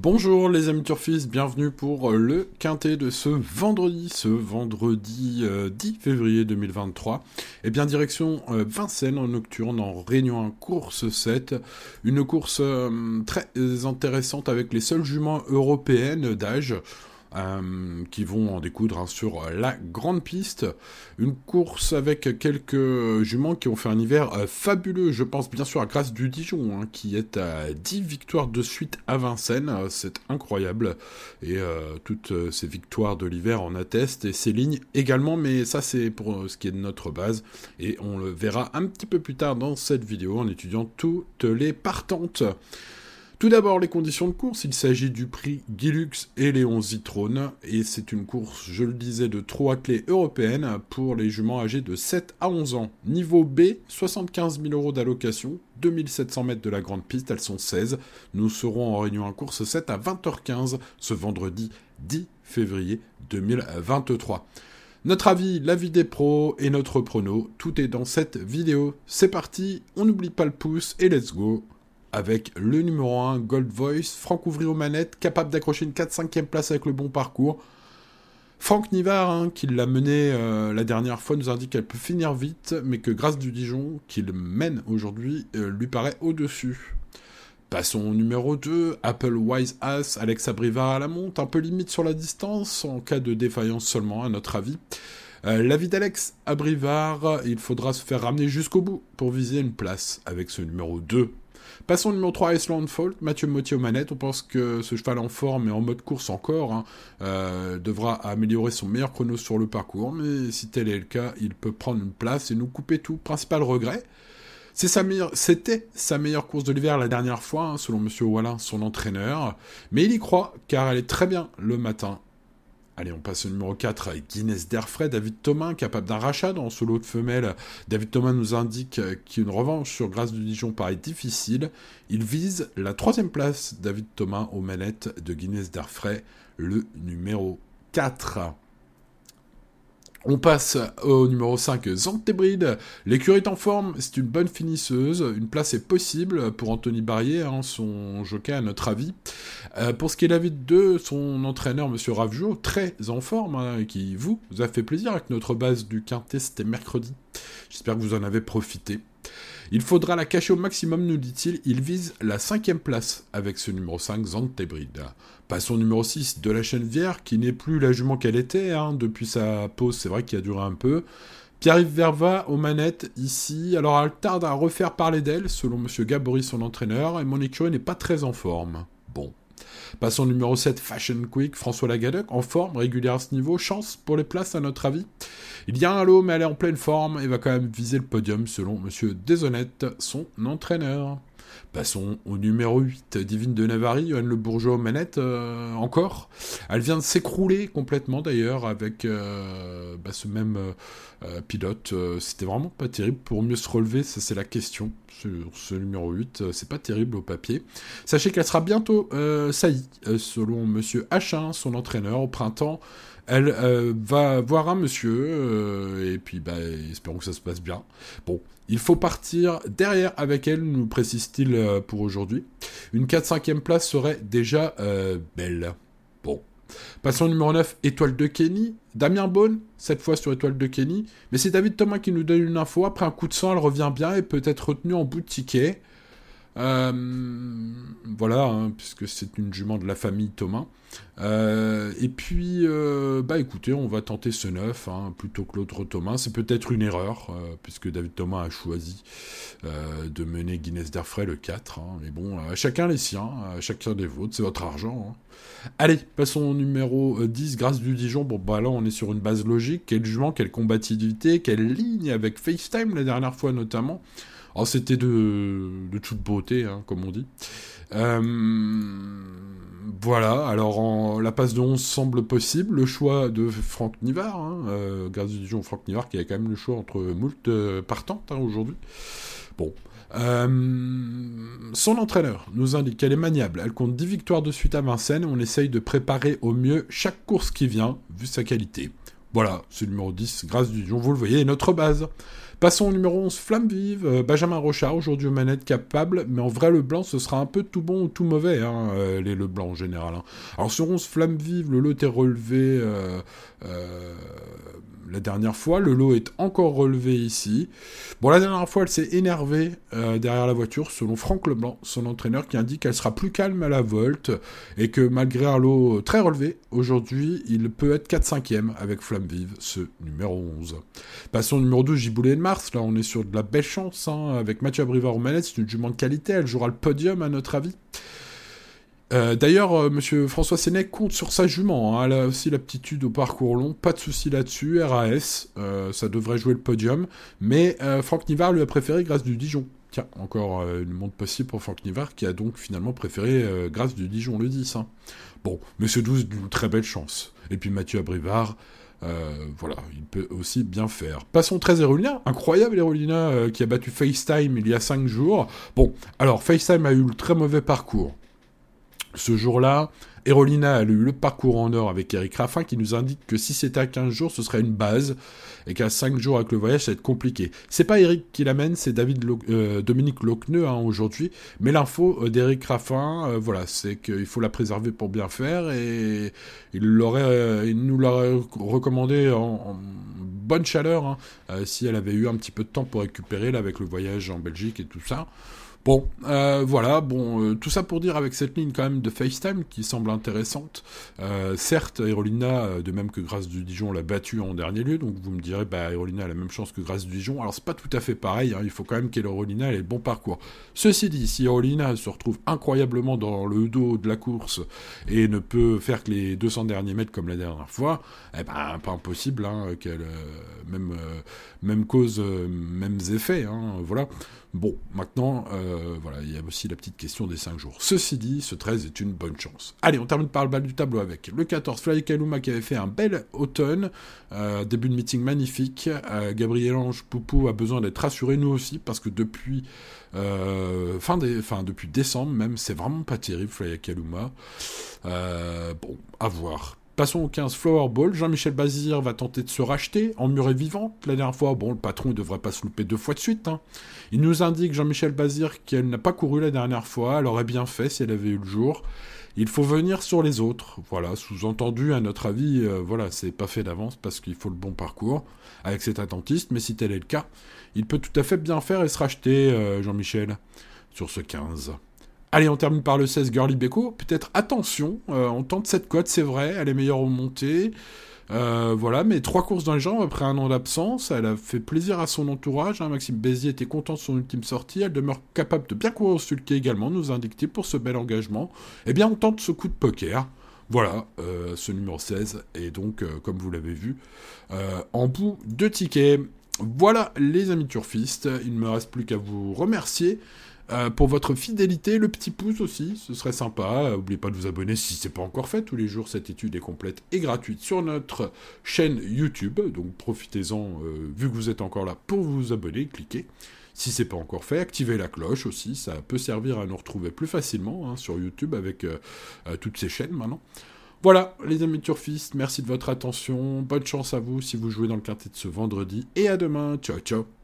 Bonjour les amis turfistes, bienvenue pour le quintet de ce vendredi, ce vendredi 10 euh, février 2023. Et bien direction euh, Vincennes en nocturne en Réunion course 7, une course euh, très intéressante avec les seules juments européennes d'âge. Euh, qui vont en découdre hein, sur la grande piste. Une course avec quelques juments qui ont fait un hiver euh, fabuleux. Je pense bien sûr à Grâce du Dijon, hein, qui est à 10 victoires de suite à Vincennes. Euh, c'est incroyable. Et toutes ces victoires de l'hiver en attestent. Et ces lignes également, mais ça c'est pour ce qui est de notre base. Et on le verra un petit peu plus tard dans cette vidéo en étudiant toutes les partantes. Tout d'abord, les conditions de course. Il s'agit du prix Gilux et Léon Zitrone. Et c'est une course, je le disais, de trois clés européennes pour les juments âgés de 7 à 11 ans. Niveau B, 75 000 euros d'allocation, 2700 mètres de la grande piste, elles sont 16. Nous serons en réunion en course 7 à 20h15 ce vendredi 10 février 2023. Notre avis, l'avis des pros et notre prono, tout est dans cette vidéo. C'est parti, on n'oublie pas le pouce et let's go avec le numéro 1, Gold Voice, Franck Ouvry aux manettes, capable d'accrocher une 4-5e place avec le bon parcours. Franck Nivard, hein, qui l'a mené euh, la dernière fois, nous indique qu'elle peut finir vite, mais que grâce du Dijon, qu'il mène aujourd'hui, euh, lui paraît au-dessus. Passons au numéro 2, Apple Wise Ass, Alex Abrivard à la monte, un peu limite sur la distance, en cas de défaillance seulement, à notre avis. Euh, l'avis d'Alex Abrivard, il faudra se faire ramener jusqu'au bout pour viser une place avec ce numéro 2. Passons au numéro 3, Iceland Fault, Mathieu Mottier aux manettes. On pense que ce cheval en forme et en mode course encore hein, euh, devra améliorer son meilleur chrono sur le parcours. Mais si tel est le cas, il peut prendre une place et nous couper tout. Principal regret, c'était sa meilleure course de l'hiver la dernière fois, hein, selon Monsieur Wallin, son entraîneur. Mais il y croit, car elle est très bien le matin Allez, on passe au numéro 4 avec Guinness Derfray, David Thomas, capable d'un rachat dans ce lot de femelles. David Thomas nous indique qu'une revanche sur Grâce du Dijon paraît difficile. Il vise la troisième place, David Thomas, aux manettes de Guinness Derfray, le numéro 4. On passe au numéro 5, Zantébride. L'écurie est en forme, c'est une bonne finisseuse. Une place est possible pour Anthony Barrier, hein, son jockey à notre avis. Euh, pour ce qui est de son entraîneur, Monsieur Ravjo, très en forme, hein, qui vous, vous a fait plaisir avec notre base du Quintet, c'était mercredi. J'espère que vous en avez profité. Il faudra la cacher au maximum, nous dit-il. Il vise la cinquième place avec ce numéro 5, Zantebride. Passons au numéro 6 de la chaîne Vière, qui n'est plus la jument qu'elle était hein, depuis sa pause, c'est vrai qu'il a duré un peu. Pierre-Yves Verva aux manettes ici. Alors elle tarde à refaire parler d'elle, selon Monsieur Gabory, son entraîneur, et mon écurie n'est pas très en forme. Passons numéro 7, Fashion Quick, François Lagadec, en forme, régulière à ce niveau, chance pour les places à notre avis. Il y a un lot, mais elle est en pleine forme et va quand même viser le podium selon Monsieur Déshonnête, son entraîneur. Passons au numéro 8, Divine de Navarre, Johan Le Bourgeois aux manettes, euh, encore. Elle vient de s'écrouler complètement d'ailleurs avec euh, bah, ce même euh, pilote. C'était vraiment pas terrible. Pour mieux se relever, ça c'est la question. Ce numéro 8, c'est pas terrible au papier. Sachez qu'elle sera bientôt saillie, selon Monsieur H1, son entraîneur, au printemps. Elle va voir un monsieur, et puis bah, espérons que ça se passe bien. Bon, il faut partir derrière avec elle, nous précise-t-il euh, pour aujourd'hui. Une 4-5e place serait déjà euh, belle. Bon. Passons au numéro 9, Étoile de Kenny. Damien Bone, cette fois sur Étoile de Kenny. Mais c'est David Thomas qui nous donne une info. Après un coup de sang, elle revient bien et peut être retenue en bout de ticket. Euh, voilà, hein, puisque c'est une jument de la famille Thomas. Euh, et puis, euh, bah écoutez, on va tenter ce 9 hein, plutôt que l'autre Thomas. C'est peut-être une erreur, puisque David Thomas a choisi de mener Guinness d'Airfray le 4. Hein. mais bon, chacun les siens, chacun des vôtres, c'est votre argent. Allez, passons au numéro 10, Grâce du Dijon. Bon, bah là, on est sur une base logique. Quel jument, quelle combativité, quelle ligne avec FaceTime la dernière fois notamment. Oh, c'était de, toute beauté, hein, comme on dit. Euh, voilà, alors la passe de 11 semble possible. Le choix de Franck Nivard, hein, euh, grâce du Dijon Franck Nivard, qui a quand même le choix entre moult euh, partantes hein, aujourd'hui. Bon. son entraîneur nous indique qu'elle est maniable. Elle compte 10 victoires de suite à Vincennes. On essaye de préparer au mieux chaque course qui vient, vu sa qualité. Voilà, c'est le numéro 10, grâce du Dijon, vous le voyez, notre base. Passons au numéro 11, Flamme Vive, euh, Benjamin Rochard, aujourd'hui aux manettes capable, mais en vrai, le blanc, ce sera un peu tout bon ou tout mauvais, hein, euh, les le blanc en général. Hein. Alors sur 11, Flamme Vive, le lot est relevé la dernière fois. Le lot est encore relevé ici. Bon, la dernière fois, elle s'est énervée euh, derrière la voiture, selon Franck Leblanc, son entraîneur, qui indique qu'elle sera plus calme à la volte et que malgré un lot très relevé, aujourd'hui, il peut être 4-5e avec Flamme Vive, ce numéro 11. Passons au numéro 12, Giboulet de Mars. Là, on est sur de la belle chance hein, avec Mathieu Abrivard au manette. C'est une jument de qualité. Elle jouera le podium, à notre avis. Euh, d'ailleurs, euh, Monsieur François Sénèque compte sur sa jument. Hein. Elle a aussi l'aptitude au parcours long, pas de souci là-dessus. RAS, euh, ça devrait jouer le podium. Mais Franck Nivard lui a préféré grâce du Dijon. Tiens, encore une montre possible pour Franck Nivard qui a donc finalement préféré grâce du Dijon le 10. Hein. Bon, Monsieur 12 d'une très belle chance. Et puis Mathieu Abrivard, voilà, il peut aussi bien faire. Passons très Erolina, incroyable Erolina qui a battu FaceTime il y a 5 jours. Bon, alors FaceTime a eu le très mauvais parcours. Ce jour-là, Erolina a eu le parcours en or avec Eric Raffin qui nous indique que si c'était à 15 jours, ce serait une base et qu'à 5 jours avec le voyage, ça va être compliqué. C'est pas Eric qui l'amène, c'est David euh, Dominique Locneux hein, aujourd'hui. Mais l'info euh, d'Eric Raffin, euh, voilà, c'est qu'il faut la préserver pour bien faire et il, il nous l'aurait recommandé en, bonne chaleur hein, si elle avait eu un petit peu de temps pour récupérer avec le voyage en Belgique et tout ça. Bon, euh, voilà, bon, euh, tout ça pour dire avec cette ligne quand même de FaceTime qui semble intéressante. Euh, certes, Aerolina, de même que Grâce du Dijon, l'a battu en dernier lieu, donc vous me direz, bah, Aerolina a la même chance que Grâce du Dijon. Alors c'est pas tout à fait pareil, hein, il faut quand même qu'Aerolina ait le bon parcours. Ceci dit, si Aerolina se retrouve incroyablement dans le dos de la course et ne peut faire que les 200 derniers mètres comme la dernière fois, eh ben, pas impossible hein, qu'elle, même, même cause, mêmes effets, hein, voilà. Bon, maintenant, voilà, il y a aussi la petite question des 5 jours. Ceci dit, ce 13 est une bonne chance. Allez, on termine par le bas du tableau avec le 14, Fly Kaluma qui avait fait un bel automne, euh, début de meeting magnifique. Euh, Gabriel Ange Poupou a besoin d'être rassuré, nous aussi, parce que depuis, depuis décembre même, c'est vraiment pas terrible, Fly Kaluma. bon, à voir. Passons au 15 Flower Ball. Jean-Michel Bazir va tenter de se racheter en murée vivante. La dernière fois, bon, le patron ne devrait pas se louper deux fois de suite. Hein. Il nous indique, Jean-Michel Bazir, qu'elle n'a pas couru la dernière fois. Elle aurait bien fait si elle avait eu le jour. Il faut venir sur les autres. Voilà, sous-entendu, à notre avis, euh, voilà, c'est pas fait d'avance parce qu'il faut le bon parcours avec cet attentiste. Mais si tel est le cas, il peut tout à fait bien faire et se racheter, euh, Jean-Michel, sur ce 15. Allez, on termine par le 16 Girly Beko. Peut-être attention, euh, on tente cette cote, c'est vrai, elle est meilleure au montée. Euh, voilà, mais trois courses dans les jambes après un an d'absence, elle a fait plaisir à son entourage. Hein. Maxime Bézier était content de son ultime sortie. Elle demeure capable de bien courir également, nous indique pour ce bel engagement. Eh bien, on tente ce coup de poker. Voilà, euh, ce numéro 16 est donc, comme vous l'avez vu, en bout de ticket. Voilà les amis turfistes, il ne me reste plus qu'à vous remercier euh, pour votre fidélité, le petit pouce aussi, ce serait sympa. N'oubliez pas de vous abonner si ce n'est pas encore fait. Tous les jours, cette étude est complète et gratuite sur notre chaîne YouTube. Donc profitez-en, euh, vu que vous êtes encore là, pour vous abonner, cliquez. Si c'est pas encore fait, activez la cloche aussi. Ça peut servir à nous retrouver plus facilement hein, sur YouTube avec euh, toutes ces chaînes maintenant. Voilà, les amis turfistes, merci de votre attention. Bonne chance à vous si vous jouez dans le quintet de ce vendredi. Et à demain. Ciao, ciao.